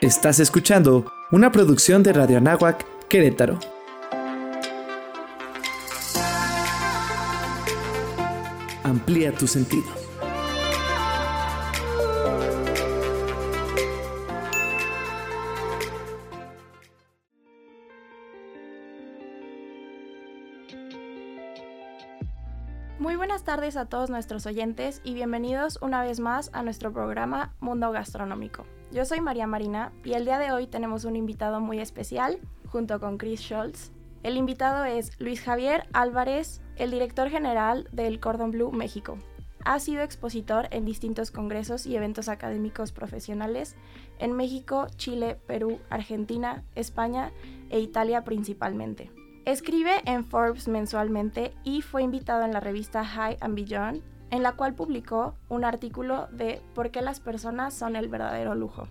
Estás escuchando una producción de Radio Anáhuac, Querétaro. Amplía tu sentido. Muy buenas tardes a todos nuestros oyentes y bienvenidos una vez más a nuestro programa Mundo Gastronómico. Yo soy María Marina y el día de hoy tenemos un invitado muy especial junto con Chris Schultz. El invitado es Luis Javier Álvarez, el director general del Cordon Bleu México. Ha sido expositor en distintos congresos y eventos académicos profesionales en México, Chile, Perú, Argentina, España e Italia principalmente. Escribe en Forbes mensualmente y fue invitado en la revista High and Beyond, en la cual publicó un artículo de por qué las personas son el verdadero lujo.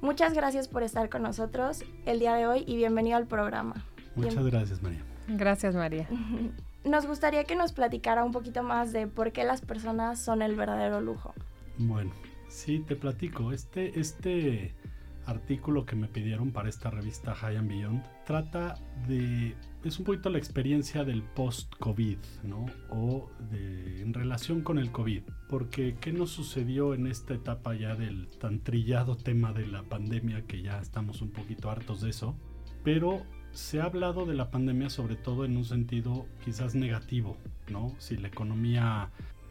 Muchas gracias por estar con nosotros el día de hoy y bienvenido al programa. Muchas Bien- gracias, María. Gracias, María. Nos gustaría que nos platicara un poquito más de por qué las personas son el verdadero lujo. Bueno, sí, te platico. Este, este artículo que me pidieron para esta revista High and Beyond trata de. Es un poquito la experiencia del post-COVID, ¿no? O de, en relación con el COVID. Porque, ¿qué nos sucedió en esta etapa ya del tan trillado tema de la pandemia, que ya estamos un poquito hartos de eso? Pero se ha hablado de la pandemia sobre todo en un sentido quizás negativo, ¿no? Si la economía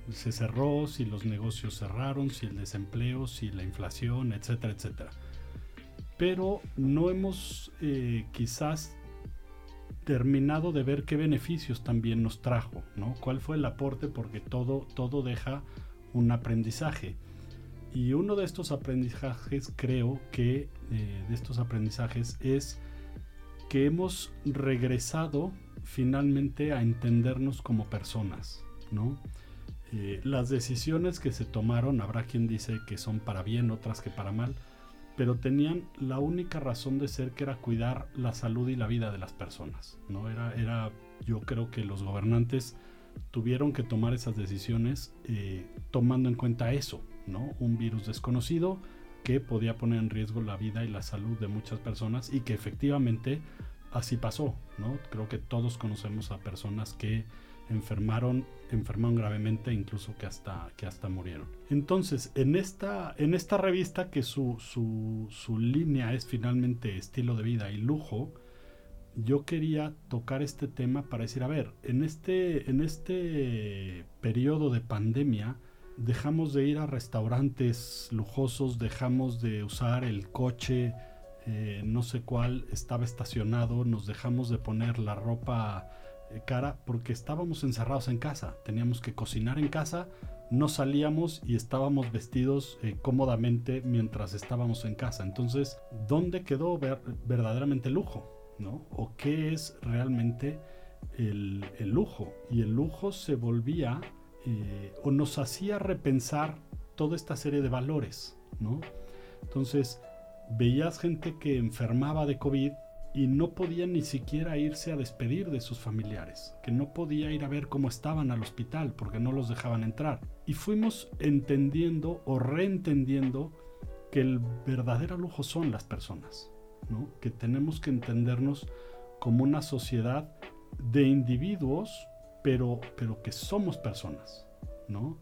se cerró, si los negocios cerraron, si el desempleo, si la inflación, etcétera, etcétera. Pero no hemos eh, quizás terminado de ver qué beneficios también nos trajo, ¿no? ¿Cuál fue el aporte? Porque todo, todo deja un aprendizaje. Y uno de estos aprendizajes, creo que eh, de estos aprendizajes es que hemos regresado finalmente a entendernos como personas, ¿no? Eh, las decisiones que se tomaron, habrá quien dice que son para bien, otras que para mal, pero tenían la única razón de ser que era cuidar la salud y la vida de las personas, ¿no? Era, era yo creo que los gobernantes tuvieron que tomar esas decisiones eh, tomando en cuenta eso, ¿no? Un virus desconocido que podía poner en riesgo la vida y la salud de muchas personas y que efectivamente así pasó, ¿no? Creo que todos conocemos a personas que enfermaron, enfermaron gravemente, incluso que hasta, que hasta murieron. Entonces, en esta, en esta revista que su, su, su línea es finalmente estilo de vida y lujo, yo quería tocar este tema para decir, a ver, en este, en este periodo de pandemia, dejamos de ir a restaurantes lujosos, dejamos de usar el coche, eh, no sé cuál, estaba estacionado, nos dejamos de poner la ropa cara porque estábamos encerrados en casa, teníamos que cocinar en casa, no salíamos y estábamos vestidos eh, cómodamente mientras estábamos en casa. Entonces, ¿dónde quedó ver- verdaderamente el lujo? ¿no? ¿O qué es realmente el, el lujo? Y el lujo se volvía eh, o nos hacía repensar toda esta serie de valores, ¿no? Entonces, veías gente que enfermaba de COVID y no podía ni siquiera irse a despedir de sus familiares, que no podía ir a ver cómo estaban al hospital porque no los dejaban entrar. Y fuimos entendiendo o reentendiendo que el verdadero lujo son las personas, ¿no? Que tenemos que entendernos como una sociedad de individuos, pero, pero que somos personas, ¿no?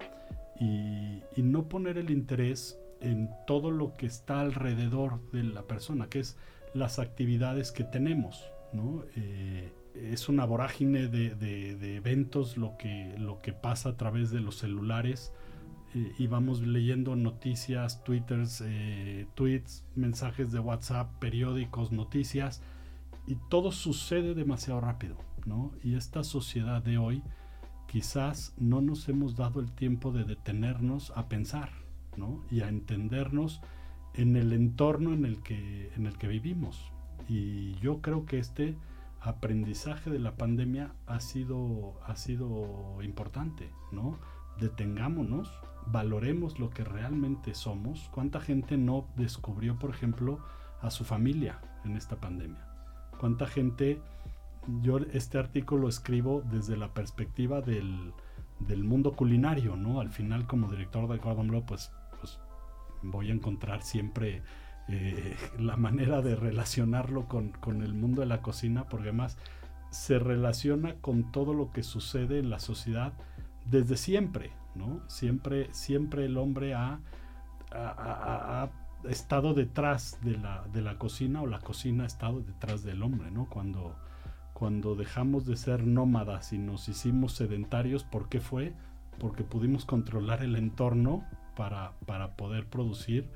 Y, y no poner el interés en todo lo que está alrededor de la persona, que es las actividades que tenemos, ¿no? Eh, es una vorágine de, de- eventos lo que, lo que pasa a través de los celulares eh, y vamos leyendo noticias, twitters, eh, tweets, mensajes de WhatsApp, periódicos, noticias y todo sucede demasiado rápido, ¿no? Y esta sociedad de hoy quizás no nos hemos dado el tiempo de detenernos a pensar, ¿no? Y a entendernos en el entorno en el que, en el que vivimos. Y yo creo que este aprendizaje de la pandemia ha sido, ha sido importante, ¿no? Detengámonos, valoremos lo que realmente somos. ¿Cuánta gente no descubrió, por ejemplo, a su familia en esta pandemia? ¿Cuánta gente, yo este artículo lo escribo desde la perspectiva del, del mundo culinario, ¿no? Al final como director de Gordon Bleu, pues voy a encontrar siempre eh, la manera de relacionarlo con, con, el mundo de la cocina, porque además se relaciona con todo lo que sucede en la sociedad desde siempre, ¿no? Siempre, siempre el hombre ha, ha, estado detrás de la, de la, cocina o la cocina ha estado detrás del hombre, ¿no? Cuando, cuando dejamos de ser nómadas y nos hicimos sedentarios, ¿por qué fue? Porque pudimos controlar el entorno para, para poder producir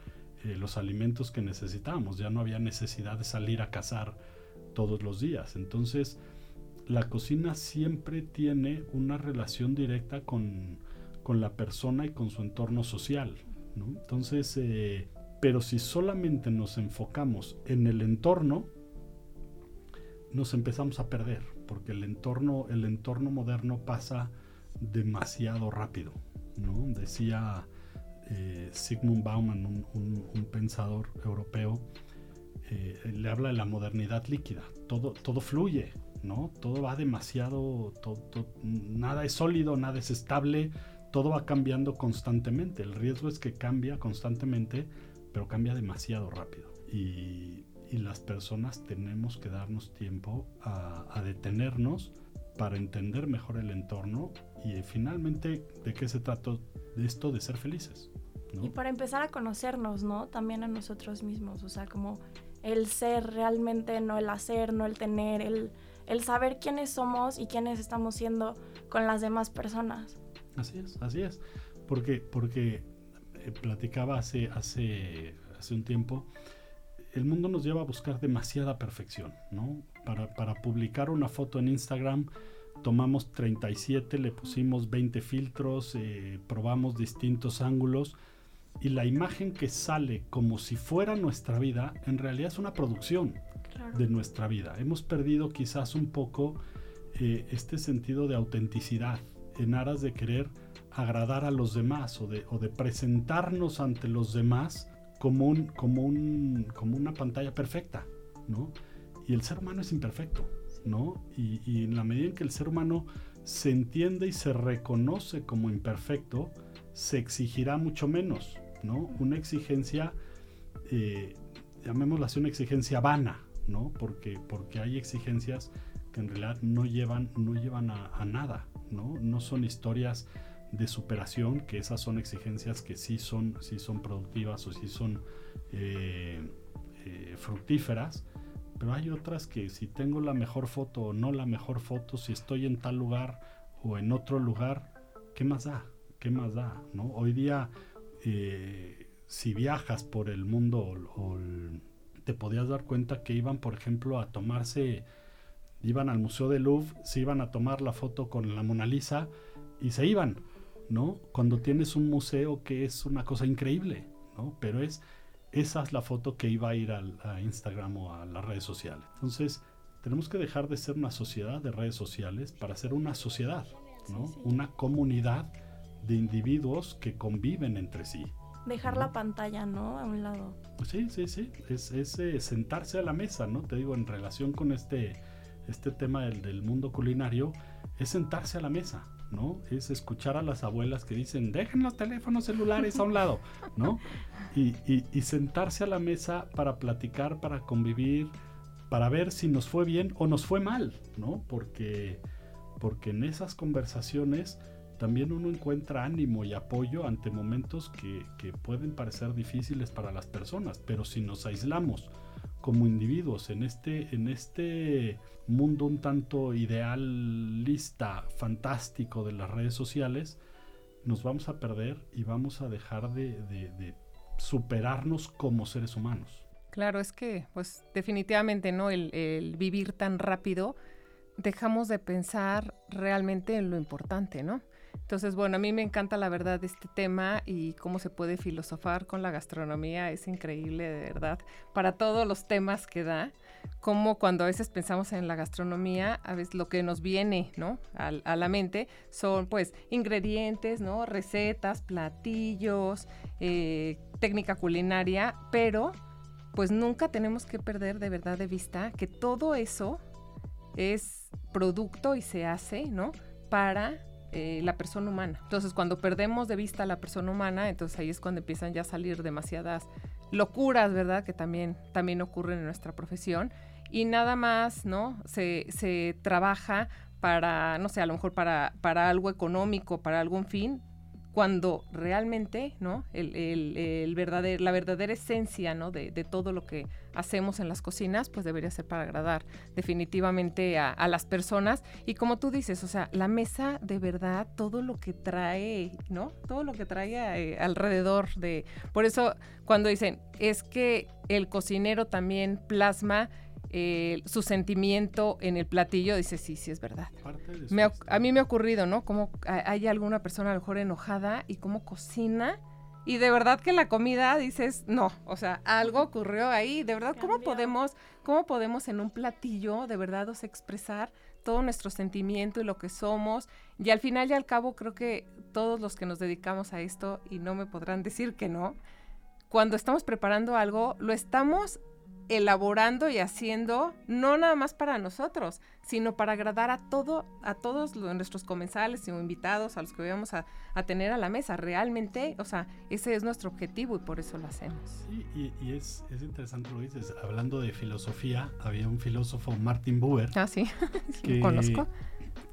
eh, los alimentos que necesitábamos. Ya no había necesidad de salir a cazar todos los días. Entonces, la cocina siempre tiene una relación directa con, con la persona y con su entorno social. Entonces, eh, pero si solamente nos enfocamos en el entorno, nos empezamos a perder, porque el entorno, el entorno moderno pasa demasiado rápido. ¿no? Decía eh, Sigmund Bauman, un, pensador europeo, eh, le habla de la modernidad líquida. Todo, todo fluye, ¿no? Todo va demasiado, nada es sólido, nada es estable, todo va cambiando constantemente. El riesgo es que cambia constantemente, pero cambia demasiado rápido. Y, las personas tenemos que darnos tiempo a, detenernos para entender mejor el entorno y finalmente de qué se trata de esto de ser felices. Y para empezar a conocernos, ¿no? También a nosotros mismos, o sea, como el ser realmente, no el hacer, no el tener, el, el saber quiénes somos y quiénes estamos siendo con las demás personas. Así es, así es. Porque, porque eh, platicaba hace, hace, hace un tiempo, el mundo nos lleva a buscar demasiada perfección, ¿no? Para, para publicar una foto en Instagram tomamos 37, le pusimos 20 filtros, eh, probamos distintos ángulos y la imagen que sale como si fuera nuestra vida, en realidad es una producción de nuestra vida. Hemos perdido quizás un poco eh, este sentido de autenticidad en aras de querer agradar a los demás o de, o de presentarnos ante los demás como, un, como, un, como una pantalla perfecta, ¿no? Y el ser humano es imperfecto, ¿no? Y, en la medida en que el ser humano se entiende y se reconoce como imperfecto, se exigirá mucho menos, ¿no? Una exigencia, eh, llamémosla así, una exigencia vana, ¿no? Porque, porque hay exigencias que en realidad no llevan, no llevan a, nada, ¿no? No son historias de superación, que esas son exigencias que sí son, sí son productivas o sí son eh, eh, fructíferas, pero hay otras que si tengo la mejor foto o no la mejor foto, si estoy en tal lugar o en otro lugar, ¿qué más da? ¿Qué más da? ¿no? Hoy día eh, si viajas por el mundo te podías dar cuenta que iban, por ejemplo, a tomarse, iban al Museo del Louvre, se iban a tomar la foto con la Mona Lisa y se iban, ¿no? Cuando tienes un museo que es una cosa increíble, ¿no? Pero es, esa es la foto que iba a ir a Instagram o a las redes sociales. Entonces, tenemos que dejar de ser una sociedad de redes sociales para ser una sociedad, ¿no? Una comunidad de individuos que conviven entre sí. Dejar la pantalla, ¿no? A un lado. Sí, sí, sí. Es, eh, sentarse a la mesa, ¿no? Te digo, en relación con este, este tema del, del, mundo culinario, es sentarse a la mesa, ¿no? Es escuchar a las abuelas que dicen, dejen los teléfonos celulares a un lado, ¿no? Y, y, y sentarse a la mesa para platicar, para convivir, para ver si nos fue bien o nos fue mal, ¿no? Porque, porque en esas conversaciones también uno encuentra ánimo y apoyo ante momentos que, pueden parecer difíciles para las personas, pero si nos aislamos como individuos en este, en este mundo un tanto idealista, fantástico de las redes sociales, nos vamos a perder y vamos a dejar de, superarnos como seres humanos. Claro, es que, pues definitivamente, ¿no? El, el, vivir tan rápido, dejamos de pensar realmente en lo importante, ¿no? Entonces, bueno, a mí me encanta la verdad este tema y cómo se puede filosofar con la gastronomía. Es increíble, de verdad, para todos los temas que da. Como cuando a veces pensamos en la gastronomía, a veces lo que nos viene, ¿no? A, la mente son, pues, ingredientes, ¿no? Recetas, platillos, eh, técnica culinaria, pero, pues, nunca tenemos que perder de verdad de vista que todo eso es producto y se hace, ¿no? Para eh, la persona humana. Entonces, cuando perdemos de vista a la persona humana, entonces ahí es cuando empiezan ya a salir demasiadas locuras, ¿verdad? Que también, también ocurren en nuestra profesión. Y nada más, ¿no? Se, se trabaja para, no sé, a lo mejor para, para algo económico, para algún fin, cuando realmente, ¿no? El, el, verdadero, la verdadera esencia, ¿no? De, todo lo que hacemos en las cocinas, pues debería ser para agradar definitivamente a, las personas. Y como tú dices, o sea, la mesa de verdad, todo lo que trae, ¿no? Todo lo que trae eh, alrededor de... Por eso cuando dicen, es que el cocinero también plasma eh, su sentimiento en el platillo, dice, sí, sí, es verdad. a mí me ha ocurrido, ¿no? Como hay alguna persona a lo mejor enojada y cómo cocina. Y de verdad que la comida dices, no, o sea, algo ocurrió ahí. De verdad, ¿cómo podemos, ¿cómo podemos en un platillo de verdad os expresar todo nuestro sentimiento y lo que somos? Y al final y al cabo creo que todos los que nos dedicamos a esto, y no me podrán decir que no, cuando estamos preparando algo, lo estamos elaborando y haciendo no nada más para nosotros, sino para agradar a todo, a todos nuestros comensales y invitados, a los que vamos a, tener a la mesa. Realmente, o sea, ese es nuestro objetivo y por eso lo hacemos. Sí, y, es, interesante lo dices. Hablando de filosofía, había un filósofo, Martin Buber. Ah, sí, que, conozco.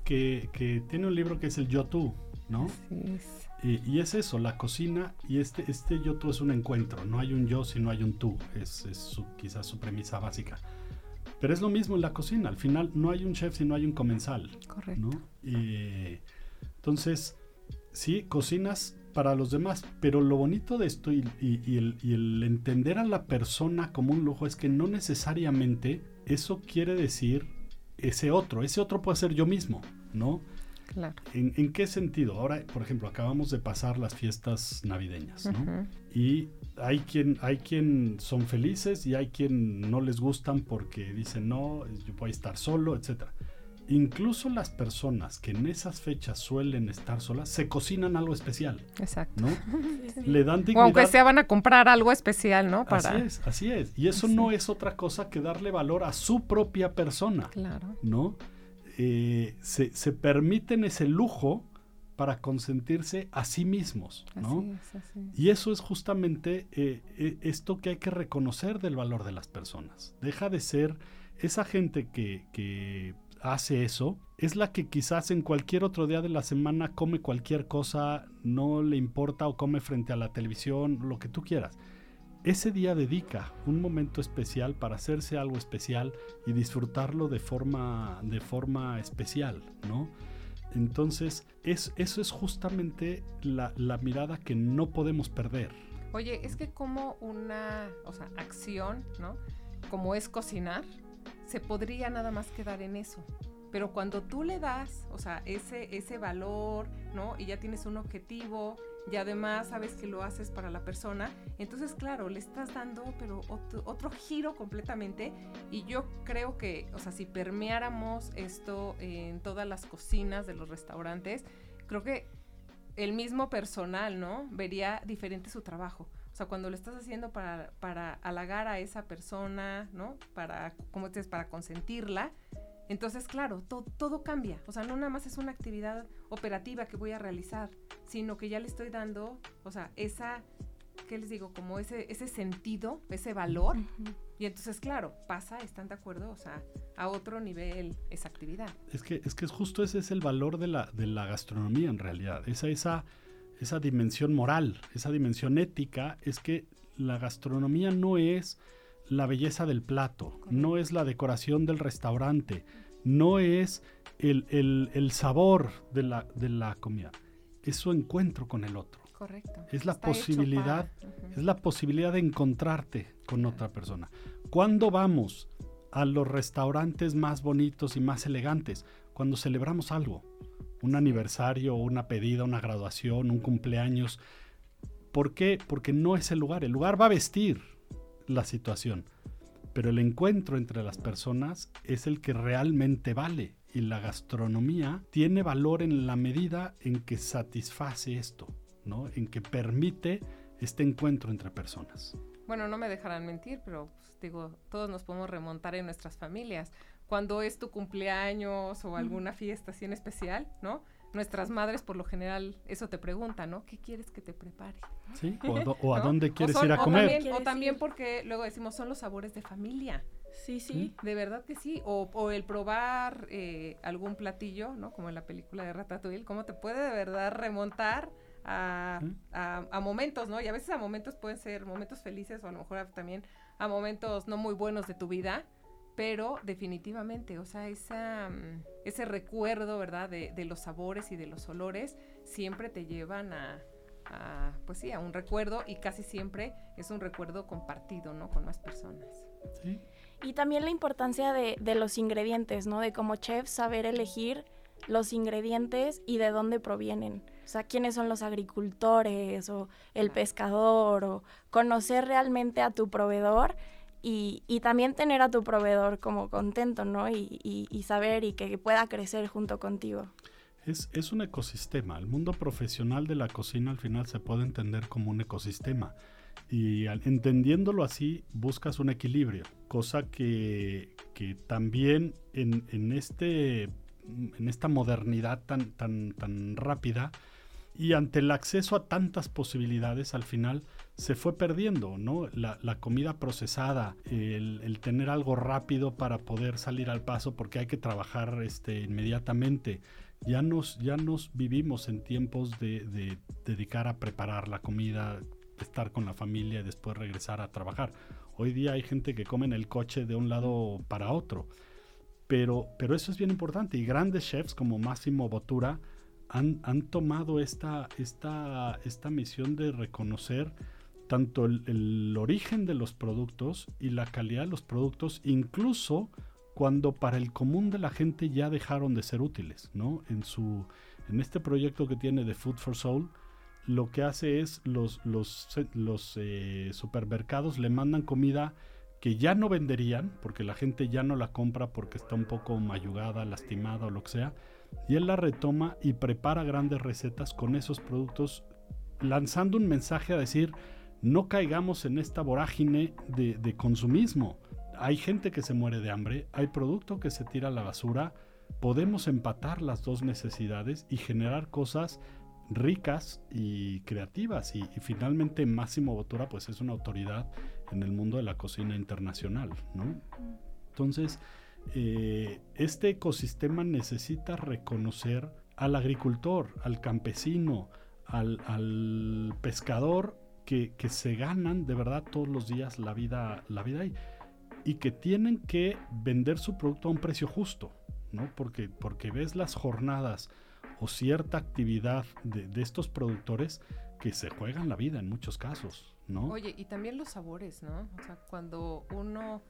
Que, que, tiene un libro que es el Yo Tú, ¿no? Sí, y, es eso, la cocina y este, este yo tú es un encuentro, no hay un yo sino hay un tú, es, su, quizás su premisa básica. Pero es lo mismo en la cocina, al final no hay un chef si no hay un comensal. Correcto. Y, entonces, sí, cocinas para los demás, pero lo bonito de esto y, el, y, el, entender a la persona como un lujo es que no necesariamente eso quiere decir ese otro, ese otro puede ser yo mismo, ¿no? ¿En, qué sentido? Ahora, por ejemplo, acabamos de pasar las fiestas navideñas, ¿no? Y hay quien, hay quien son felices y hay quien no les gustan porque dicen, no, yo voy a estar solo, etc. Incluso las personas que en esas fechas suelen estar solas, se cocinan algo especial. Exacto. ¿no? Le dan dignidad. O aunque sea van a comprar algo especial, ¿no? Para... Así es, así es. Y eso no es otra cosa que darle valor a su propia persona. Claro. ¿No? Eh, se, permiten ese lujo para consentirse a sí mismos, ¿no? Y eso es justamente eh, eh, esto que hay que reconocer del valor de las personas. Deja de ser esa gente que, que hace eso, es la que quizás en cualquier otro día de la semana come cualquier cosa, no le importa o come frente a la televisión, lo que tú quieras ese día dedica un momento especial para hacerse algo especial y disfrutarlo de forma, de forma especial, ¿no? Entonces, es, eso es justamente la, la, mirada que no podemos perder. Oye, es que como una, o sea, acción, ¿no? Como es cocinar, se podría nada más quedar en eso. Pero cuando tú le das, o sea, ese, ese valor, ¿no? Y ya tienes un objetivo, y además sabes que lo haces para la persona, entonces claro, le estás dando pero otro, giro completamente y yo creo que, o sea, si permeáramos esto en todas las cocinas de los restaurantes, creo que el mismo personal, ¿no? Vería diferente su trabajo. O sea, cuando lo estás haciendo para, para halagar a esa persona, ¿no? Para, como dices, para consentirla, entonces, claro, todo cambia. O sea, no nada más es una actividad operativa que voy a realizar, sino que ya le estoy dando, o sea, esa, ¿qué les digo? Como ese, ese sentido, ese valor. Y entonces, claro, pasa, están de acuerdo, o sea, a otro nivel esa actividad. Es que, es que justo ese es el valor de la, de la gastronomía en realidad. Esa, esa, esa dimensión moral, esa dimensión ética, es que la gastronomía no es la belleza del plato, no es la decoración del restaurante, no es el, sabor de la, de la, comida, es su encuentro con el otro. Correcto. Es la posibilidad, es la posibilidad de encontrarte con otra persona. ¿Cuándo vamos a los restaurantes más bonitos y más elegantes? Cuando celebramos algo, un aniversario, una pedida, una graduación, un cumpleaños. ¿Por qué? Porque no es el lugar. El lugar va a vestir la situación pero el encuentro entre las personas es el que realmente vale y la gastronomía tiene valor en la medida en que satisface esto, ¿no? En que permite este encuentro entre personas. Bueno, no me dejarán mentir, pero pues, digo, todos nos podemos remontar en nuestras familias. Cuando es tu cumpleaños o alguna fiesta así en especial, ¿no? Nuestras madres por lo general eso te preguntan, ¿no? ¿Qué quieres que te prepare? Sí, o, a, dónde quieres ir a comer. o también porque luego decimos, son los sabores de familia. Sí, sí. De verdad que sí. O, el probar eh, algún platillo, ¿no? Como en la película de Ratatouille, cómo te puede de verdad remontar a, a, momentos, ¿no? Y a veces a momentos pueden ser momentos felices o a lo mejor también a momentos no muy buenos de tu vida, pero definitivamente, o sea, esa, mm, ese recuerdo, ¿verdad? De, de los sabores y de los olores siempre te llevan a, a, pues sí, a un recuerdo y casi siempre es un recuerdo compartido, ¿no? Con más personas. Sí. Y también la importancia de, de, los ingredientes, ¿no? De como chef saber elegir los ingredientes y de dónde provienen. O sea, quiénes son los agricultores o el pescador o conocer realmente a tu proveedor y, también tener a tu proveedor como contento, ¿no? Y, y, y saber y que pueda crecer junto contigo. Es, un ecosistema. El mundo profesional de la cocina al final se puede entender como un ecosistema. Y entendiéndolo así, buscas un equilibrio, cosa que, que también en, en, este, en esta modernidad tan, tan, tan rápida y ante el acceso a tantas posibilidades, al final se fue perdiendo, ¿no? La, comida procesada, el, tener algo rápido para poder salir al paso porque hay que trabajar este, inmediatamente ya nos, ya nos vivimos en tiempos de, de, dedicar a preparar la comida, estar con la familia y después regresar a trabajar. Hoy día hay gente que come en el coche de un lado para otro. Pero, pero eso es bien importante y grandes chefs como Máximo Bottura han, tomado esta, misión de reconocer tanto el, origen de los productos y la calidad de los productos, incluso cuando para el común de la gente ya dejaron de ser útiles, ¿no? En este proyecto que tiene de Food for Soul, lo que hace es los, los, los eh, supermercados le mandan comida que ya no venderían, porque la gente ya no la compra porque está un poco mayugada, lastimada o lo que sea, y él la retoma y prepara grandes recetas con esos productos, lanzando un mensaje a decir, no caigamos en esta vorágine de, de consumismo hay gente que se muere de hambre, hay producto que se tira a la basura, podemos empatar las dos necesidades y generar cosas ricas y creativas. Y, finalmente Máximo Botura pues es una autoridad en el mundo de la cocina internacional, ¿no? Entonces, eh, este ecosistema necesita reconocer al agricultor, al campesino, al, pescador que, que, se ganan de verdad todos los días la vida, la vida ahí y que tienen que vender su producto a un precio justo, ¿no? Porque, porque ves las jornadas o cierta actividad de, de, estos productores que se juegan la vida en muchos casos, ¿no? Oye, y también los sabores, ¿no? O sea, cuando uno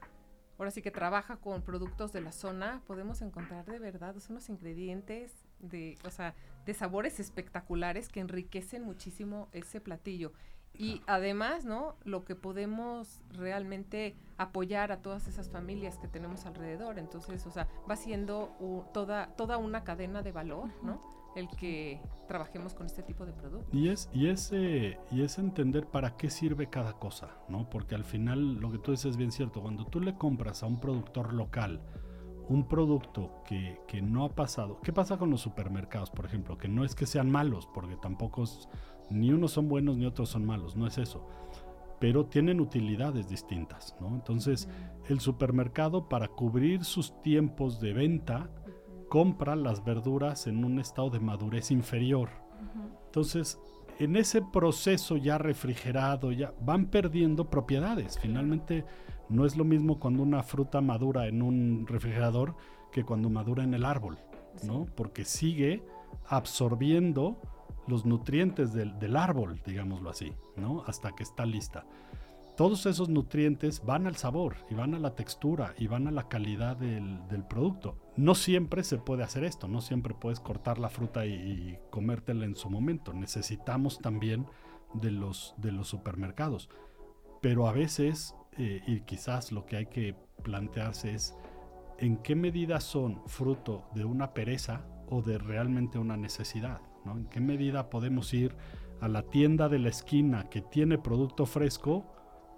ahora sí que trabaja con productos de la zona, podemos encontrar de verdad unos ingredientes de, o sea, de sabores espectaculares que enriquecen muchísimo ese platillo. Y además, ¿no? Lo que podemos realmente apoyar a todas esas familias que tenemos alrededor. Entonces, o sea, va siendo toda, toda una cadena de valor, ¿no? El que trabajemos con este tipo de productos. Y es, y es, eh, y es entender para qué sirve cada cosa, ¿no? Porque al final, lo que tú dices es bien cierto, cuando tú le compras a un productor local, un producto que, que, no ha pasado. ¿Qué pasa con los supermercados, por ejemplo? Que no es que sean malos, porque tampoco es, ni unos son buenos ni otros son malos, no es eso. Pero tienen utilidades distintas, ¿no? Entonces, el supermercado para cubrir sus tiempos de venta compra las verduras en un estado de madurez inferior. Entonces, en ese proceso ya refrigerado, ya van perdiendo propiedades. Finalmente, no es lo mismo cuando una fruta madura en un refrigerador que cuando madura en el árbol, ¿no? Porque sigue absorbiendo los nutrientes del, del, árbol, digámoslo así, ¿no? Hasta que está lista. Todos esos nutrientes van al sabor y van a la textura y van a la calidad del, producto. No siempre se puede hacer esto, no siempre puedes cortar la fruta y, y comértela en su momento. Necesitamos también de los, de los supermercados. Pero a veces, eh, y quizás lo que hay que plantearse es en qué medida son fruto de una pereza o de realmente una necesidad. ¿En qué medida podemos ir a la tienda de la esquina que tiene producto fresco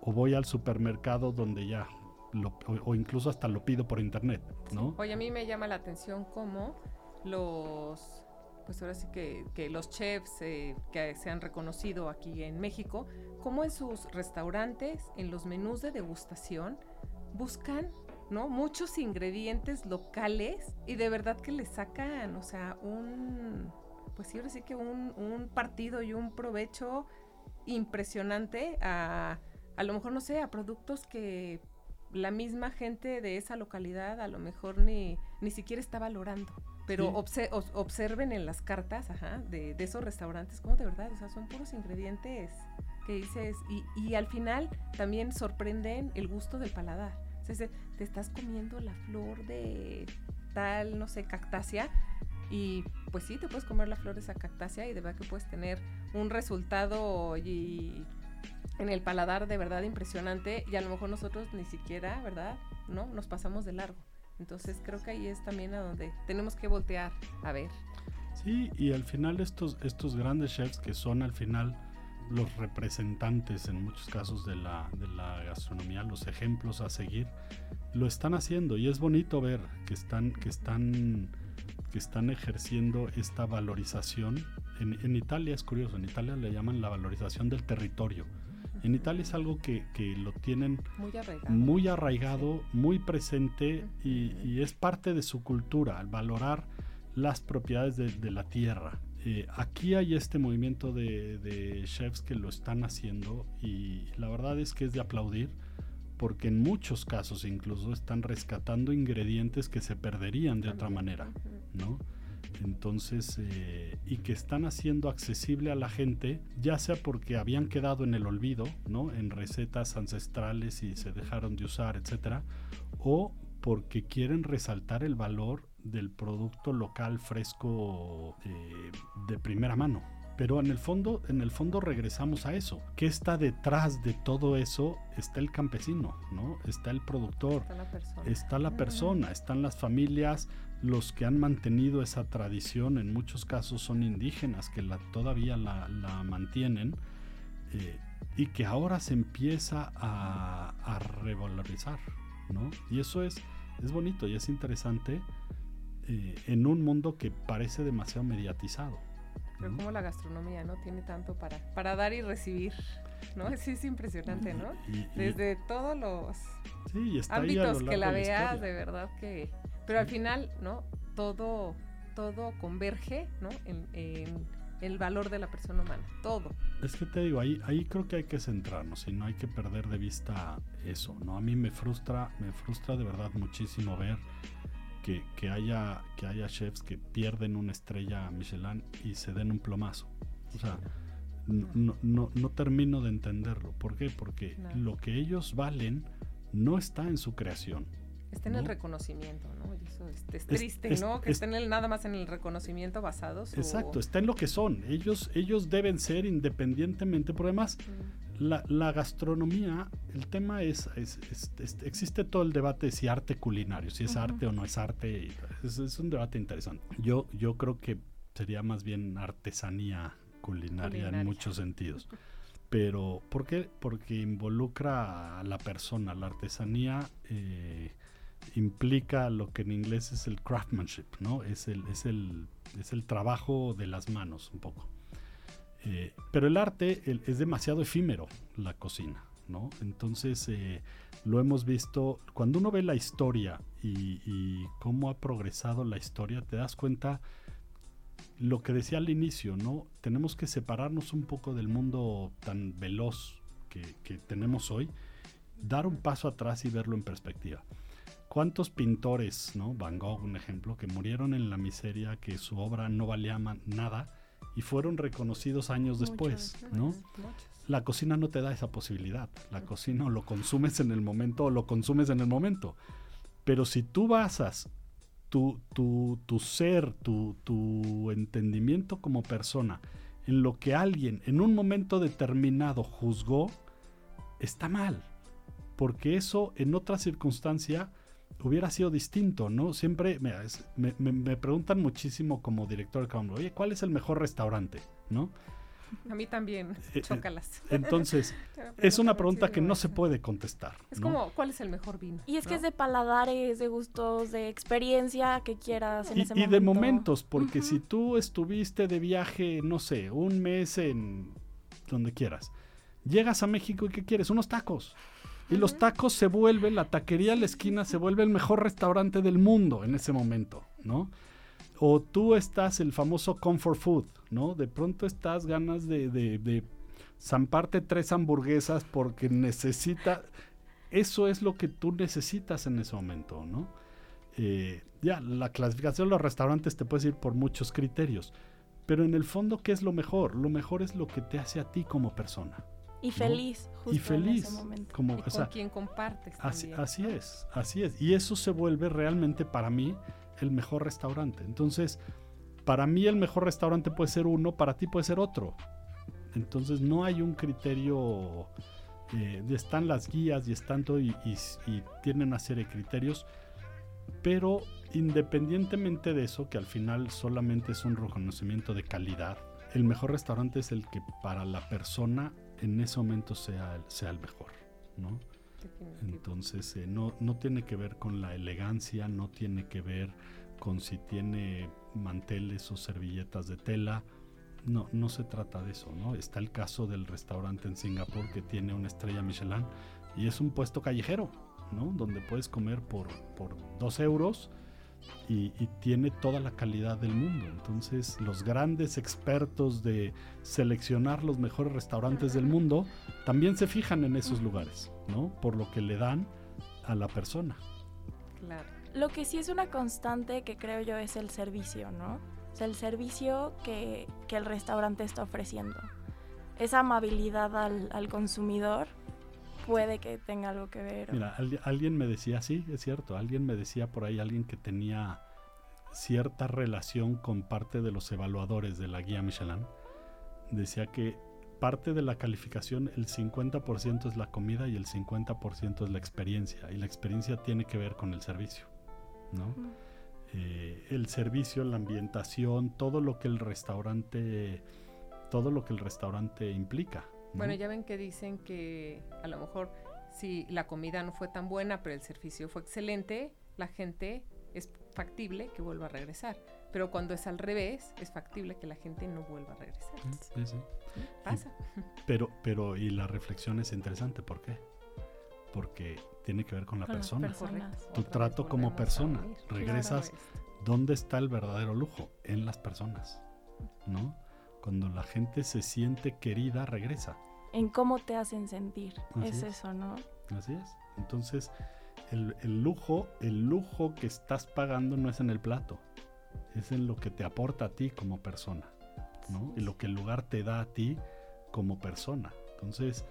o voy al supermercado donde ya, o, incluso hasta lo pido por internet, ¿no? Oye, a mí me llama la atención cómo los pues ahora sí que, que los chefs eh, que se han reconocido aquí en México, como en sus restaurantes, en los menús de degustación, buscan ¿no? Muchos ingredientes locales y de verdad que le sacan, o sea, un, pues sí, ahora sí que un, un partido y un provecho impresionante a, a lo mejor, no sé, a productos que la misma gente de esa localidad a lo mejor ni, ni siquiera está valorando. Pero observen en las cartas ajá, de, de, esos restaurantes, como de verdad, o sea, son puros ingredientes que dices, y, y al final también sorprenden el gusto del paladar te estás comiendo la flor de tal, no sé, cactácea. Y pues sí, te puedes comer la flor de esa cactácea y de verdad que puedes tener un resultado y en el paladar de verdad impresionante y a lo mejor nosotros ni siquiera, ¿verdad? No, nos pasamos de largo. Entonces creo que ahí es también a donde tenemos que voltear a ver. Sí, y al final estos, estos grandes chefs que son al final los representantes en muchos casos de la, de la, gastronomía, los ejemplos a seguir, lo están haciendo y es bonito ver que están, que están, que están ejerciendo esta valorización. En, en Italia es curioso, en Italia le llaman la valorización del territorio. En Italia es algo que, que lo tienen muy arraigado, muy, arraigado, muy presente y, y, es parte de su cultura, al valorar las propiedades de, de la tierra. Eh, aquí hay este movimiento de, chefs que lo están haciendo y la verdad es que es de aplaudir porque en muchos casos incluso están rescatando ingredientes que se perderían de otra manera, ¿no? Entonces, eh, y que están haciendo accesible a la gente, ya sea porque habían quedado en el olvido, ¿no? En recetas ancestrales y se dejaron de usar, etcétera, o porque quieren resaltar el valor del producto local fresco eh, de primera mano. Pero en el fondo, en el fondo regresamos a eso. ¿Qué está detrás de todo eso? Está el campesino, ¿no? Está el productor, está la persona, está la persona están las familias, los que han mantenido esa tradición. En muchos casos son indígenas que la, todavía la, mantienen eh, y que ahora se empieza a, a revalorizar, ¿no? Y eso es, es bonito y es interesante eh, en un mundo que parece demasiado mediatizado. Pero como la gastronomía, ¿no? Tiene tanto para, para dar y recibir, ¿no? Sí, es impresionante, ¿no? Desde todos los ámbitos que la, veas, de verdad que... Pero al final, ¿no? Todo, todo converge, ¿no? En, en, el valor de la persona humana, todo. Es que te digo, ahí, ahí creo que hay que centrarnos y no hay que perder de vista eso, ¿no? A mí me frustra, me frustra de verdad muchísimo ver que, haya, que haya chefs que pierden una estrella Michelin y se den un plomazo. O sea, no, no, no termino de entenderlo. ¿Por qué? Porque lo que ellos valen no está en su creación. Está en el reconocimiento, ¿no? eso es, triste, ¿no? Que estén nada más en el reconocimiento basado. Exacto, está en lo que son. Ellos, ellos deben ser independientemente, por demás, la, gastronomía, el tema es, existe todo el debate de si arte culinario, si es arte o no es arte, es, un debate interesante. Yo, yo creo que sería más bien artesanía culinaria, en muchos sentidos. Pero, ¿por qué? Porque involucra a la persona. La artesanía eh, implica lo que en inglés es el craftsmanship, ¿no? Es el, es el, es el trabajo de las manos, un poco. Eh, pero el arte es demasiado efímero, la cocina, ¿no? Entonces, eh, lo hemos visto, cuando uno ve la historia y, cómo ha progresado la historia, te das cuenta lo que decía al inicio, ¿no? Tenemos que separarnos un poco del mundo tan veloz que, tenemos hoy, dar un paso atrás y verlo en perspectiva. ¿Cuántos pintores, ¿no? Van Gogh, un ejemplo, que murieron en la miseria, que su obra no valía nada, y fueron reconocidos años después, ¿no? La cocina no te da esa posibilidad. La cocina o lo consumes en el momento o lo consumes en el momento. Pero si tú basas tu, tu, tu ser, tu, tu entendimiento como persona en lo que alguien en un momento determinado juzgó, está mal. Porque eso en otra circunstancia hubiera sido distinto, ¿no? Siempre me, me, preguntan muchísimo como director de oye, ¿cuál es el mejor restaurante? ¿No? A mí también, Eh, eh, chócalas. Entonces, es una pregunta que no se puede contestar. Es ¿no? como, ¿cuál es el mejor vino? Y es que ¿no? es de paladares, de gustos, de experiencia que quieras en Y, ese y momento. de momentos, porque si tú estuviste de viaje, no sé, un mes en donde quieras, llegas a México y ¿qué quieres? Unos tacos. Y los tacos se vuelven, la taquería a la esquina se vuelve el mejor restaurante del mundo en ese momento, ¿no? O tú estás el famoso comfort food, ¿no? De pronto estás ganas de, de, de zamparte tres hamburguesas porque necesita... Eso es lo que tú necesitas en ese momento, ¿no? Eh, ya, la clasificación de los restaurantes te puedes ir por muchos criterios. Pero en el fondo, ¿qué es lo mejor? Lo mejor es lo que te hace a ti como persona. Y feliz, justo y en feliz. ese momento. Como, Y o con sea, quien compartes así, así es, así es. Y eso se vuelve realmente para mí el mejor restaurante. Entonces, para mí el mejor restaurante puede ser uno, para ti puede ser otro. Entonces no hay un criterio, eh, están las guías y están todo y, y- y tienen una serie de criterios, pero independientemente de eso, que al final solamente es un reconocimiento de calidad, el mejor restaurante es el que para la persona en ese momento sea, el- sea el mejor, ¿no? Entonces eh, no, no tiene que ver con la elegancia, no tiene que ver con si tiene manteles o servilletas de tela. No, no se trata de eso, ¿no? Está el caso del restaurante en Singapur que tiene una estrella Michelin y es un puesto callejero, ¿no? Donde puedes comer por, por dos euros y, y tiene toda la calidad del mundo. Entonces los grandes expertos de seleccionar los mejores restaurantes del mundo también se fijan en esos lugares, ¿no? Por lo que le dan a la persona. Claro. Lo que sí es una constante que creo yo es el servicio, ¿no? O sea, el servicio que, que el restaurante está ofreciendo. Esa amabilidad al, al consumidor puede que tenga algo que ver. Mira, al- alguien me decía, sí, es cierto, alguien me decía por ahí, alguien que tenía cierta relación con parte de los evaluadores de la guía Michelin, decía que parte de la calificación, el 50% es la comida y el 50% es la experiencia, y la experiencia tiene que ver con el servicio, ¿no? Mm. eh, el servicio, la ambientación, todo lo que el restaurante, todo lo que el restaurante implica. ¿No? Bueno, ya ven que dicen que a lo mejor si la comida no fue tan buena, pero el servicio fue excelente, la gente es factible que vuelva a regresar. Pero cuando es al revés, es factible que la gente no vuelva a regresar. Sí, sí. Pasa. Pero, pero, y la reflexión es interesante, ¿por qué? Porque tiene que ver con la Con persona. Tu trato como persona. Regresas- Claro. ¿Dónde está el verdadero lujo? En las personas, ¿no? Cuando la gente se siente querida, regresa. En cómo te hacen sentir. Es, es. eso, ¿no? Así es. Entonces, el, el lujo, el lujo que estás pagando no es en el plato, es en lo que te aporta a ti como persona, ¿no? Y lo que el lugar te da a ti como persona. Entonces,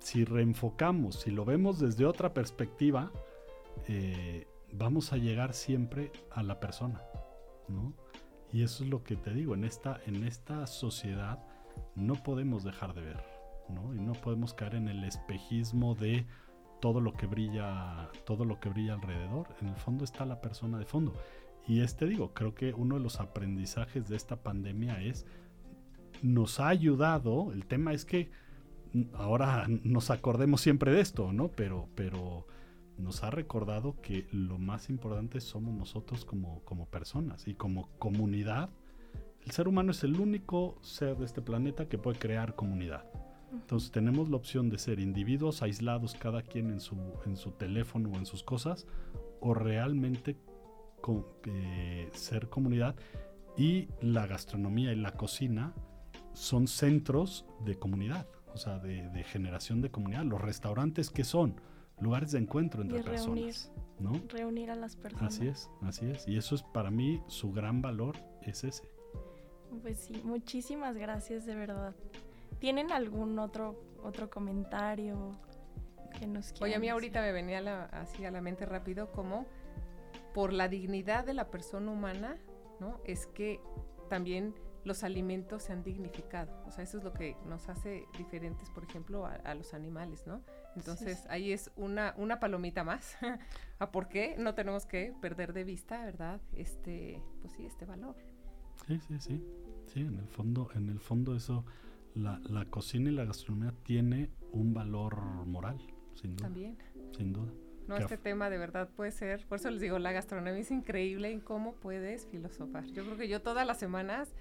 si reenfocamos, si lo vemos desde otra perspectiva, eh, vamos a llegar siempre a la persona, ¿no? Y eso es lo que te digo, en esta, en esta sociedad no podemos dejar de ver, ¿no? Y no podemos caer en el espejismo de todo lo que brilla, todo lo que brilla alrededor. En el fondo está la persona de fondo. Y este digo, creo que uno de los aprendizajes de esta pandemia es nos ha ayudado. El tema es que mm, ahora nos acordemos siempre de esto, ¿no? Pero, pero nos ha recordado que lo más importante somos nosotros como, como personas y como comunidad. El ser humano es el único ser de este planeta que puede crear comunidad. Entonces tenemos la opción de ser individuos aislados, cada quien en su, en su teléfono o en sus cosas, o realmente co- eh, ser comunidad. Y la gastronomía y la cocina son centros de comunidad, o sea, de, de generación de comunidad. Los restaurantes que son lugares de encuentro entre Y reunir. personas, ¿no? Reunir a las personas. Así es, así es. Y eso es para mí su gran valor es ese. Pues sí, muchísimas gracias de verdad. ¿Tienen algún otro otro comentario que nos quieran Oye, a mí decir? ahorita me venía la- así a la mente rápido como por la dignidad de la persona humana, ¿no? Es que también los alimentos se han dignificado. O sea, eso es lo que nos hace diferentes, por ejemplo, a, a los animales, ¿no? Entonces, sí. ahí es una, una palomita más. ¿A por qué no tenemos que perder de vista, verdad? Este, pues sí, este valor. Sí, sí, sí. Sí, en el fondo, en el fondo eso la, la cocina y la gastronomía tiene un valor moral, sin duda. También. Sin duda. No, este tema de verdad puede ser, por eso les digo, la gastronomía es increíble en cómo puedes filosofar. Yo creo que yo todas las semanas,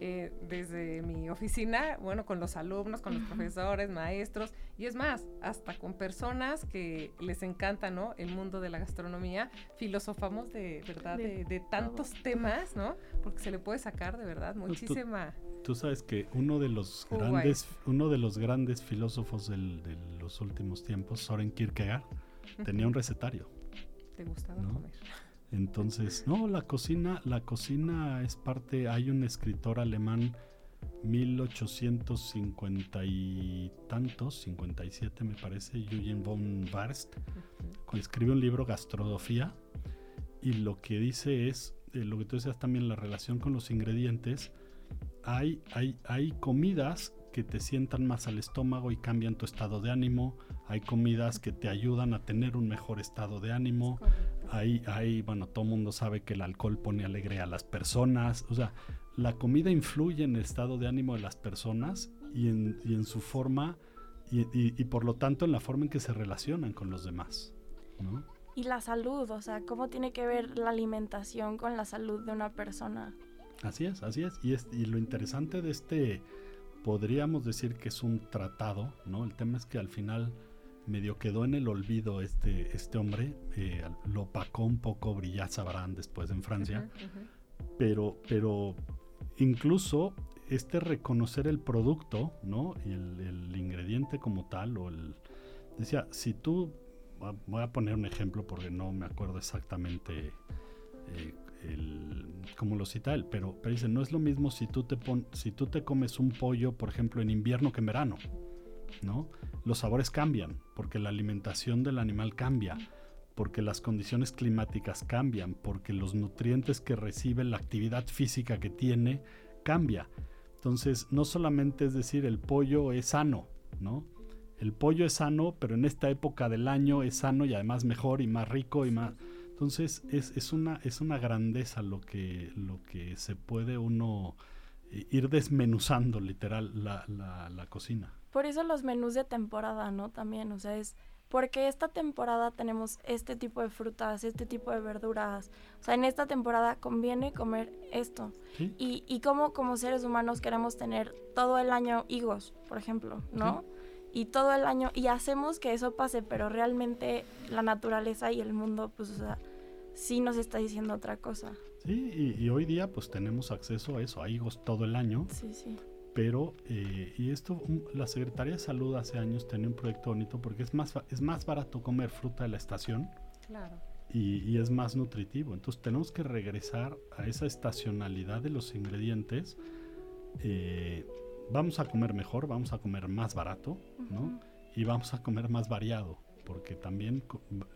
eh, desde mi oficina, bueno, con los alumnos, con los profesores, maestros, y es más, hasta con personas que les encanta, ¿no? El mundo de la gastronomía, filosofamos de verdad, De de, de tantos temas, ¿no? Porque se le puede sacar de verdad Pues tú- muchísima... Tú sabes que uno de los a grandes, uno de los grandes filósofos del- de los últimos tiempos, Soren Kierkegaard, tenía un recetario. Te gustaba ¿no? comer. Entonces, no, la cocina, la cocina es parte. Hay un escritor alemán, 1850 y tantos, 57 me parece, Eugen von Barst, que escribe un libro Gastrosofía y lo que dice es, eh, lo que tú decías también, la relación con los ingredientes. Hay, hay, hay comidas que te sientan más al estómago y cambian tu estado de ánimo. Hay comidas que te ayudan a tener un mejor estado de ánimo. Hay, hay, bueno, todo el mundo sabe que el alcohol pone alegre a las personas. O sea, la comida influye en el estado de ánimo de las personas y en, y en su forma y, y- y por lo tanto en la forma en que se relacionan con los demás. ¿no? Y la salud, o sea, ¿cómo tiene que ver la alimentación con la salud de una persona? Así es, así es. Y, es. y lo interesante de este, podríamos decir que es un tratado, ¿no? El tema es que al final medio quedó en el olvido este, este hombre, eh, lo opacó un poco Brillat Savarin después en Francia. Pero, pero incluso este reconocer el producto, ¿no? Y el, el ingrediente como tal, o el... Decía, si tú, voy a poner un ejemplo porque no me acuerdo exactamente eh, el, cómo lo cita él, pero, pero dice, no es lo mismo si tú, te pon, si tú te comes un pollo, por ejemplo, en invierno que en verano, ¿no? Los sabores cambian, porque la alimentación del animal cambia porque las condiciones climáticas cambian, porque los nutrientes que recibe la actividad física que tiene cambia. Entonces, no solamente es decir el pollo es sano, ¿no? El pollo es sano, pero en esta época del año es sano y además mejor y más rico y más. Entonces, es, una, es una grandeza lo que, lo que se puede uno eh, ir desmenuzando literal la, la cocina. Por eso los menús de temporada, ¿no? También, o sea, es porque esta temporada tenemos este tipo de frutas, este tipo de verduras. O sea, en esta temporada conviene comer esto. ¿sí? Y, y como como seres humanos queremos tener todo el año higos, por ejemplo, ¿no? Y todo el año, y hacemos que eso pase, pero realmente la naturaleza y el mundo, pues, o sea, sí nos está diciendo otra cosa. Sí, y, y hoy día pues tenemos acceso a eso, a higos todo el año. Sí, sí. Pero eh, y esto la Secretaría de Salud hace años tenía un proyecto bonito porque es más es más barato comer fruta de la estación Claro. y, y es más nutritivo entonces tenemos que regresar a esa estacionalidad de los ingredientes Eh, vamos a comer mejor vamos a comer más barato no y vamos a comer más variado porque también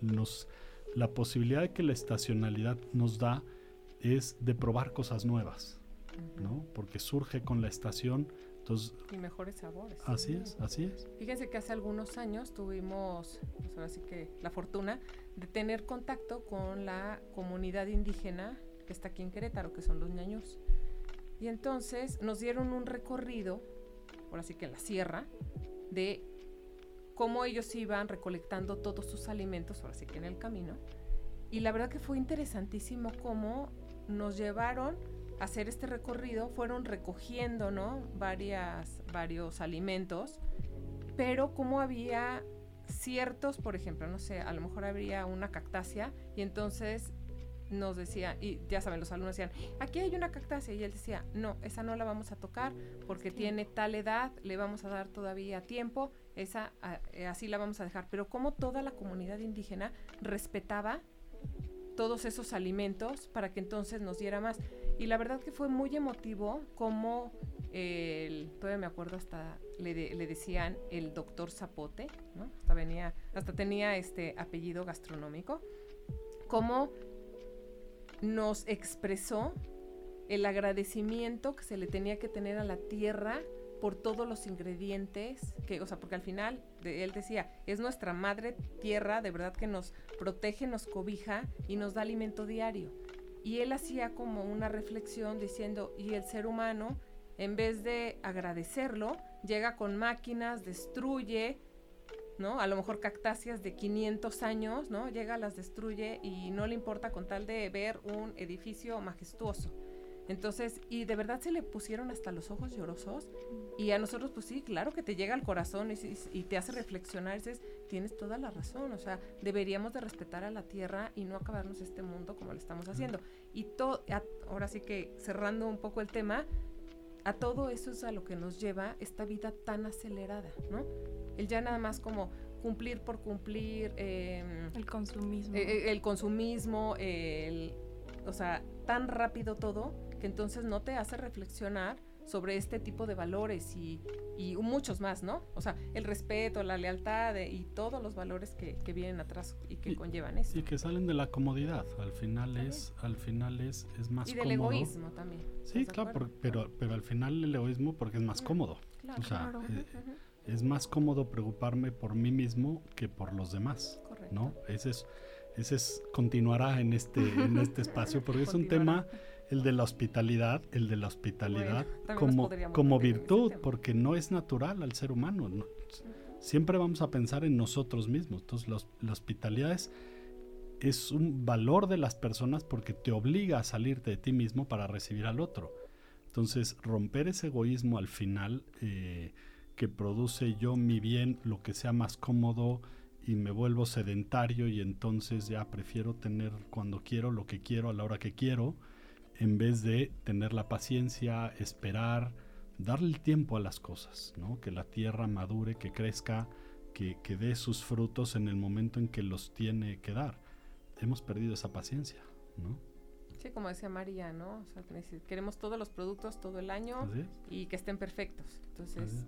nos la posibilidad de que la estacionalidad nos da es de probar cosas nuevas. ¿No? Porque surge con la estación, entonces Y mejores sabores. así es, así es. Fíjense que hace algunos años tuvimos, pues ahora sí que la fortuna de tener contacto con la comunidad indígena que está aquí en Querétaro, que son los ñañús. Y entonces nos dieron un recorrido, ahora sí que en la sierra, de cómo ellos iban recolectando todos sus alimentos, ahora sí que en el camino. Y la verdad que fue interesantísimo cómo nos llevaron hacer este recorrido, fueron recogiendo, ¿no? Varias, varios alimentos, pero cómo había ciertos, por ejemplo, no sé, a lo mejor habría una cactácea y entonces nos decía, y ya saben, los alumnos decían, aquí hay una cactácea, y él decía, no, esa no la vamos a tocar porque tiene tal edad, le vamos a dar todavía tiempo, esa a- eh, así la vamos a dejar, pero como toda la comunidad indígena respetaba todos esos alimentos para que entonces nos diera más. Y la verdad que fue muy emotivo como el, todavía me acuerdo hasta le, de- le decían el doctor Zapote, ¿no? Hasta venía, hasta tenía este apellido gastronómico, como nos expresó el agradecimiento que se le tenía que tener a la tierra por todos los ingredientes que, o sea, porque al final él decía, es nuestra madre tierra, de verdad que nos protege, nos cobija y nos da alimento diario. Y él hacía como una reflexión diciendo, y el ser humano, en vez de agradecerlo, llega con máquinas, destruye, ¿no? A lo mejor cactáceas de 500 años, ¿no? Llega, las destruye y no le importa con tal de ver un edificio majestuoso. Entonces, y de verdad se le pusieron hasta los ojos llorosos. Y a nosotros, pues sí, claro que te llega al corazón y, te hace reflexionar. Y dices, tienes toda la razón. O sea, deberíamos de respetar a la tierra y no acabarnos este mundo como lo estamos haciendo. Y todo, ahora sí que cerrando un poco el tema, a todo eso es a lo que nos lleva esta vida tan acelerada, ¿no? El ya nada más como cumplir por cumplir. Em, el consumismo. El, e, el consumismo, el, o sea, tan rápido todo que entonces no te hace reflexionar sobre este tipo de valores y, muchos más, ¿no? O sea, el respeto, la lealtad y todos los valores que, vienen atrás y que conllevan eso. Y que salen de la comodidad, al final es, al final es, es más cómodo. Y del egoísmo también. Sí, claro, pero, pero al final el egoísmo porque es más cómodo. o sea, eh, es más cómodo preocuparme por mí mismo que por los demás, Correcto. ¿no? Ese es, ese es, continuará en este, en este espacio porque es un tema el de la hospitalidad, el de la hospitalidad como, como virtud, porque no es natural al ser humano. siempre vamos a pensar en nosotros mismos. Entonces, la hospitalidad es, un valor de las personas porque te obliga a salirte de ti mismo para recibir al otro. Entonces, romper ese egoísmo al final eh, que produce yo mi bien, lo que sea más cómodo, y me vuelvo sedentario y entonces ya prefiero tener cuando quiero lo que quiero a la hora que quiero en vez de tener la paciencia, esperar, darle el tiempo a las cosas, ¿no? que la tierra madure, que crezca, que, dé sus frutos en el momento en que los tiene que dar. Hemos perdido esa paciencia, ¿no? Sí, como decía María, ¿no? queremos todos los productos todo el año y que estén perfectos. Entonces,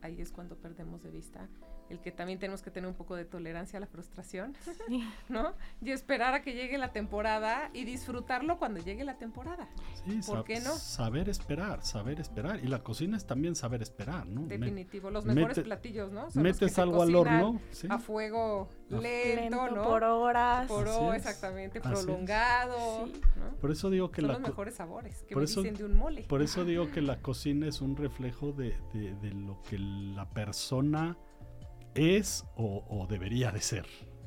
ahí es cuando perdemos de vista el que también tenemos que tener un poco de tolerancia a la frustración, ¿no? Y esperar a que llegue la temporada y disfrutarlo cuando llegue la temporada. Sí, ¿Por qué no? Saber esperar, saber esperar. Y la cocina es también saber esperar, ¿no? Definitivo, los mejores platillos, ¿no? metes algo al horno. A fuego lento, ¿no? Por horas. Por horas, exactamente, prolongado. Por eso digo que Son la los mejores sabores que me dicen de un mole. Por eso digo que la cocina es un reflejo de, de, de lo que la persona es o, debería de ser.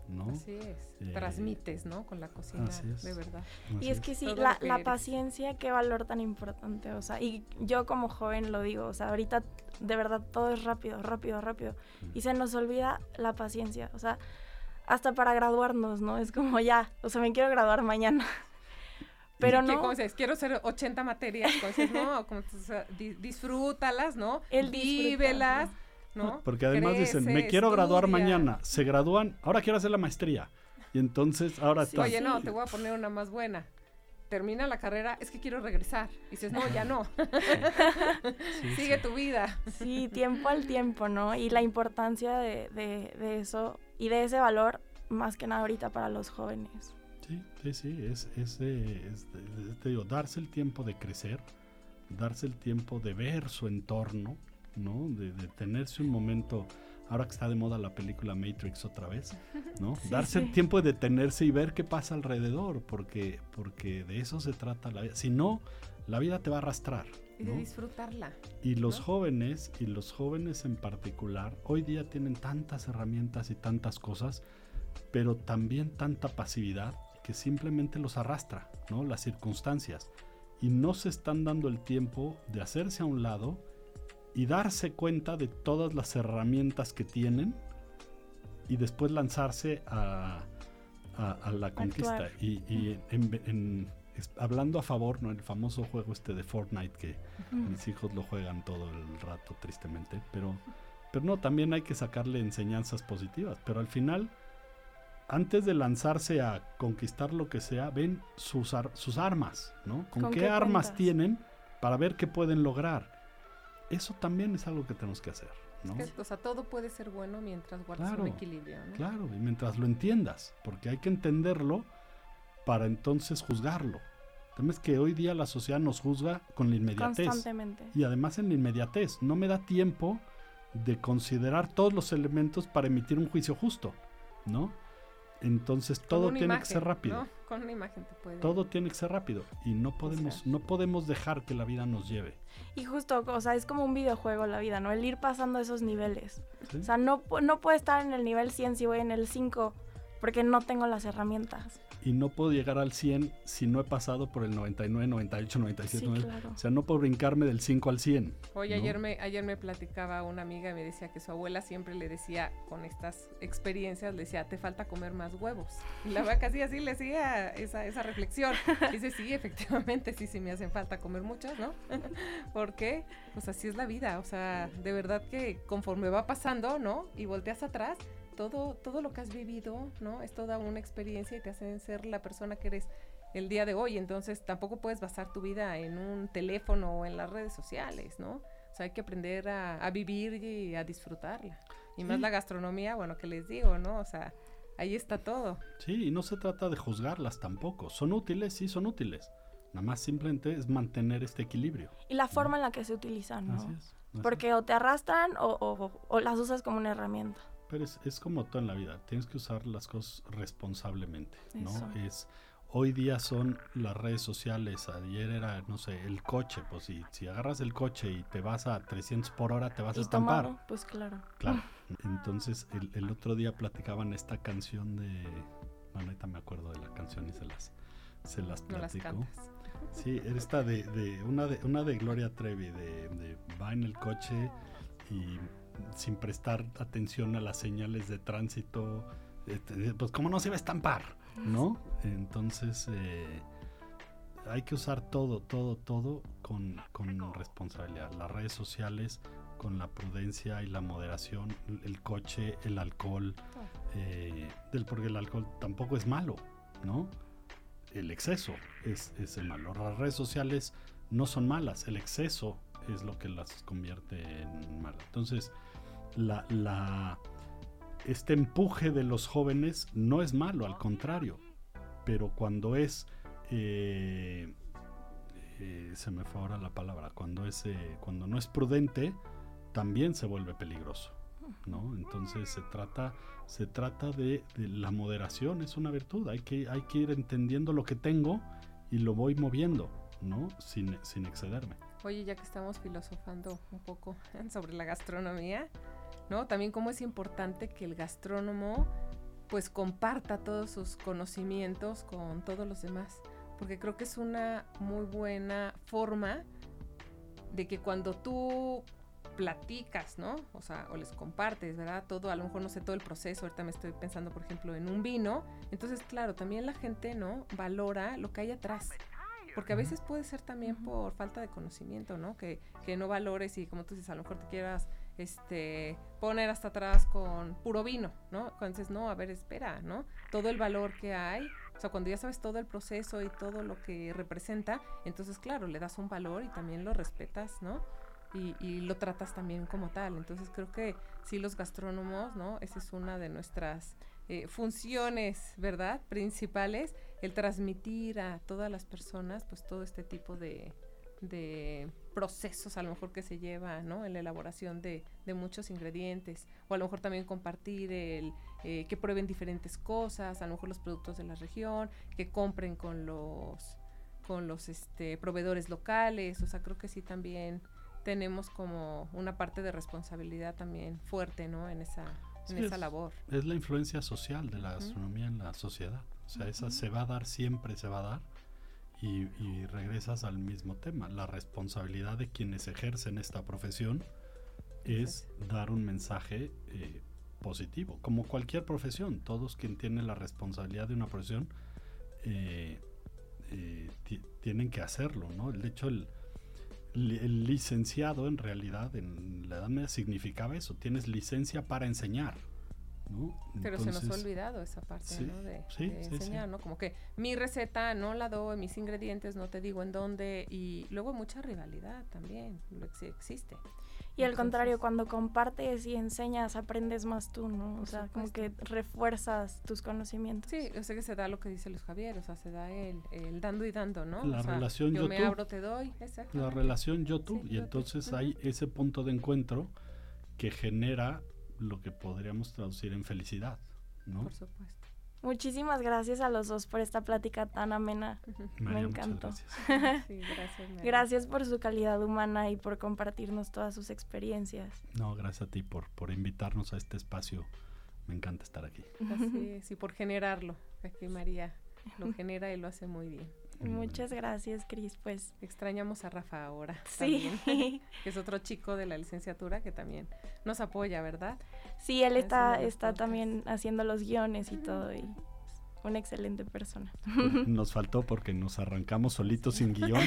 ¿no? Así es. Eh, Transmites, ¿no? Con la cocina, de verdad. y es, que sí, la, paciencia, qué valor tan importante. O sea, y yo como joven lo digo, o sea, ahorita de verdad todo es rápido, rápido, rápido. Y se nos olvida la paciencia. O sea, hasta para graduarnos, ¿no? Es como ya, o sea, me quiero graduar mañana. Pero no. ¿Cómo dices? Quiero hacer 80 materias. no, como, disfrútalas, ¿no? El Vívelas. Porque además dicen, me quiero graduar mañana, se gradúan, ahora quiero hacer la maestría. Y entonces ahora está. Oye, no, te voy a poner una más buena. Termina la carrera, es que quiero regresar. Y dices, no, ya no. Sigue tu vida. Sí, tiempo al tiempo, ¿no? Y la importancia de, de, eso y de ese valor, más que nada ahorita para los jóvenes. Sí, sí, sí, es, es, es, te digo, darse el tiempo de crecer, darse el tiempo de ver su entorno, ¿no? De, detenerse un momento, ahora que está de moda la película Matrix otra vez, ¿no? Darse el tiempo de detenerse y ver qué pasa alrededor, porque, porque de eso se trata la vida. Si no, la vida te va a arrastrar. Y de disfrutarla. Y los jóvenes, y los jóvenes en particular, hoy día tienen tantas herramientas y tantas cosas, pero también tanta pasividad que simplemente los arrastra, ¿no? Las circunstancias. Y no se están dando el tiempo de hacerse a un lado y darse cuenta de todas las herramientas que tienen y después lanzarse a, a, la conquista. Y, hablando a favor, ¿no? el famoso juego este de Fortnite que mis hijos lo juegan todo el rato tristemente, pero, pero no, también hay que sacarle enseñanzas positivas, pero al final... Antes de lanzarse a conquistar lo que sea, ven sus, sus armas, ¿no? ¿Con, qué, armas tienen para ver qué pueden lograr? Eso también es algo que tenemos que hacer. ¿no? o sea, todo puede ser bueno mientras guardas un equilibrio. ¿no? Claro, y mientras lo entiendas, porque hay que entenderlo para entonces juzgarlo. El es que hoy día la sociedad nos juzga con la inmediatez. Constantemente. Y además en la inmediatez. No me da tiempo de considerar todos los elementos para emitir un juicio justo, ¿no? Entonces todo tiene que ser rápido. Con una imagen te puede. Todo tiene que ser rápido y no podemos, no podemos dejar que la vida nos lleve. Y justo, o sea, es como un videojuego la vida, ¿no? El ir pasando esos niveles. O sea, no, no puedo estar en el nivel 100 si voy en el 5 porque no tengo las herramientas y no puedo llegar al 100 si no he pasado por el 99, 98, 97. O sea, no puedo brincarme del 5 al 100. Oye, ayer, me, ayer me platicaba una amiga y me decía que su abuela siempre le decía, con estas experiencias, le decía, te falta comer más huevos. Y la verdad casi así le hacía esa, esa reflexión. dice, sí, efectivamente, sí, sí me hacen falta comer muchos, ¿no? Porque, pues así es la vida. O sea, de verdad que conforme va pasando, ¿no? Y volteas atrás, todo, todo lo que has vivido, ¿no? Es toda una experiencia y te hacen ser la persona que eres el día de hoy. Entonces tampoco puedes basar tu vida en un teléfono o en las redes sociales, ¿no? O sea, hay que aprender a, vivir y a disfrutarla. Y más la gastronomía, bueno, que les digo, ¿no? O sea, ahí está todo. Sí, y no se trata de juzgarlas tampoco. Son útiles, sí, son útiles. Nada más simplemente es mantener este equilibrio. Y la forma en la que se utilizan, ¿no? Porque o te arrastran o, o las usas como una herramienta. Pero es, como todo en la vida, tienes que usar las cosas responsablemente, ¿no? Es hoy día son las redes sociales, ayer era, no sé, el coche, pues si, si agarras el coche y te vas a 300 por hora, te vas a estampar. pues claro. Claro. Entonces, el, otro día platicaban esta canción de, bueno, ahorita me acuerdo de la canción y se las, se las platico. sí, esta de, de, una de, una de Gloria Trevi, de, de va en el coche y sin prestar atención a las señales de tránsito, pues como no se va a estampar, ¿no? Entonces eh, hay que usar todo, todo, todo con, responsabilidad. Las redes sociales con la prudencia y la moderación, el coche, el alcohol, eh, del, porque el alcohol tampoco es malo, ¿no? El exceso es, es el malo. Las redes sociales no son malas, el exceso es lo que las convierte en malas. Entonces, la, este empuje de los jóvenes no es malo, al contrario. Pero cuando es... Eh, eh, se me fue ahora la palabra. Cuando, es, eh, cuando no es prudente, también se vuelve peligroso. ¿no? Entonces se trata, se trata de, la moderación, es una virtud. Hay que, hay que ir entendiendo lo que tengo y lo voy moviendo, ¿no? Sin, sin excederme. Oye, ya que estamos filosofando un poco sobre la gastronomía, ¿no? También cómo es importante que el gastrónomo pues comparta todos sus conocimientos con todos los demás, porque creo que es una muy buena forma de que cuando tú platicas, ¿no? O sea, o les compartes, ¿verdad? Todo, a lo mejor no sé todo el proceso, ahorita me estoy pensando, por ejemplo, en un vino, entonces, claro, también la gente, ¿no? Valora lo que hay atrás. Porque a veces puede ser también por falta de conocimiento, ¿no? Que, que no valores y como tú dices, a lo mejor te quieras este, poner hasta atrás con puro vino, ¿no? Entonces, no, a ver, espera, ¿no? Todo el valor que hay, o sea, cuando ya sabes todo el proceso y todo lo que representa, entonces, claro, le das un valor y también lo respetas, ¿no? Y, y, lo tratas también como tal. Entonces creo que sí los gastrónomos, ¿no? Esa es una de nuestras eh, funciones, ¿verdad? Principales, el transmitir a todas las personas, pues todo este tipo de, de procesos a lo mejor que se lleva ¿no? en la elaboración de, muchos ingredientes o a lo mejor también compartir el eh, que prueben diferentes cosas a lo mejor los productos de la región que compren con los con los este, proveedores locales o sea creo que sí también tenemos como una parte de responsabilidad también fuerte no en esa en esa labor es la influencia social de la gastronomía en la sociedad o sea esa se va a dar siempre se va a dar y, regresas al mismo tema. La responsabilidad de quienes ejercen esta profesión es dar un mensaje eh, positivo, como cualquier profesión. Todos quien tienen la responsabilidad de una profesión eh, eh, tienen que hacerlo, ¿no? De hecho, el, el, licenciado en realidad en la edad media significaba eso, tienes licencia para enseñar. Pero se nos ha olvidado esa parte, ¿no? De, enseñar, ¿no? Como que mi receta no la doy, mis ingredientes no te digo en dónde y luego mucha rivalidad también existe. Y al contrario, cuando compartes y enseñas, aprendes más tú, ¿no? O sea, como que refuerzas tus conocimientos. Sí, yo sé que se da lo que dice Luis Javier, o sea, se da el, dando y dando, ¿no? La relación yo, yo me abro, te doy, exacto. La relación yo-tú, y entonces hay ese punto de encuentro que genera lo que podríamos traducir en felicidad, ¿no? Por supuesto. Muchísimas gracias a los dos por esta plática tan amena. María, Me encantó. gracias. Sí, gracias. María. Gracias por su calidad humana y por compartirnos todas sus experiencias. No, gracias a ti por, por invitarnos a este espacio. Me encanta estar aquí. Así es, y por generarlo. Aquí María lo genera y lo hace muy bien. Muchas gracias, Cris. Pues Extrañamos a Rafa ahora. sí, también, que es otro chico de la licenciatura que también nos apoya, ¿verdad? sí, él está, Haciendo los está también haciendo los guiones y todo y es una excelente persona. Nos faltó porque nos arrancamos solitos sin guion,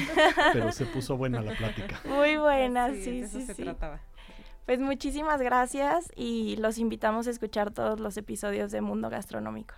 pero se puso buena la plática. Muy buena, es, sí, de eso sí, se sí. trataba. Pues muchísimas gracias y los invitamos a escuchar todos los episodios de Mundo Gastronómico.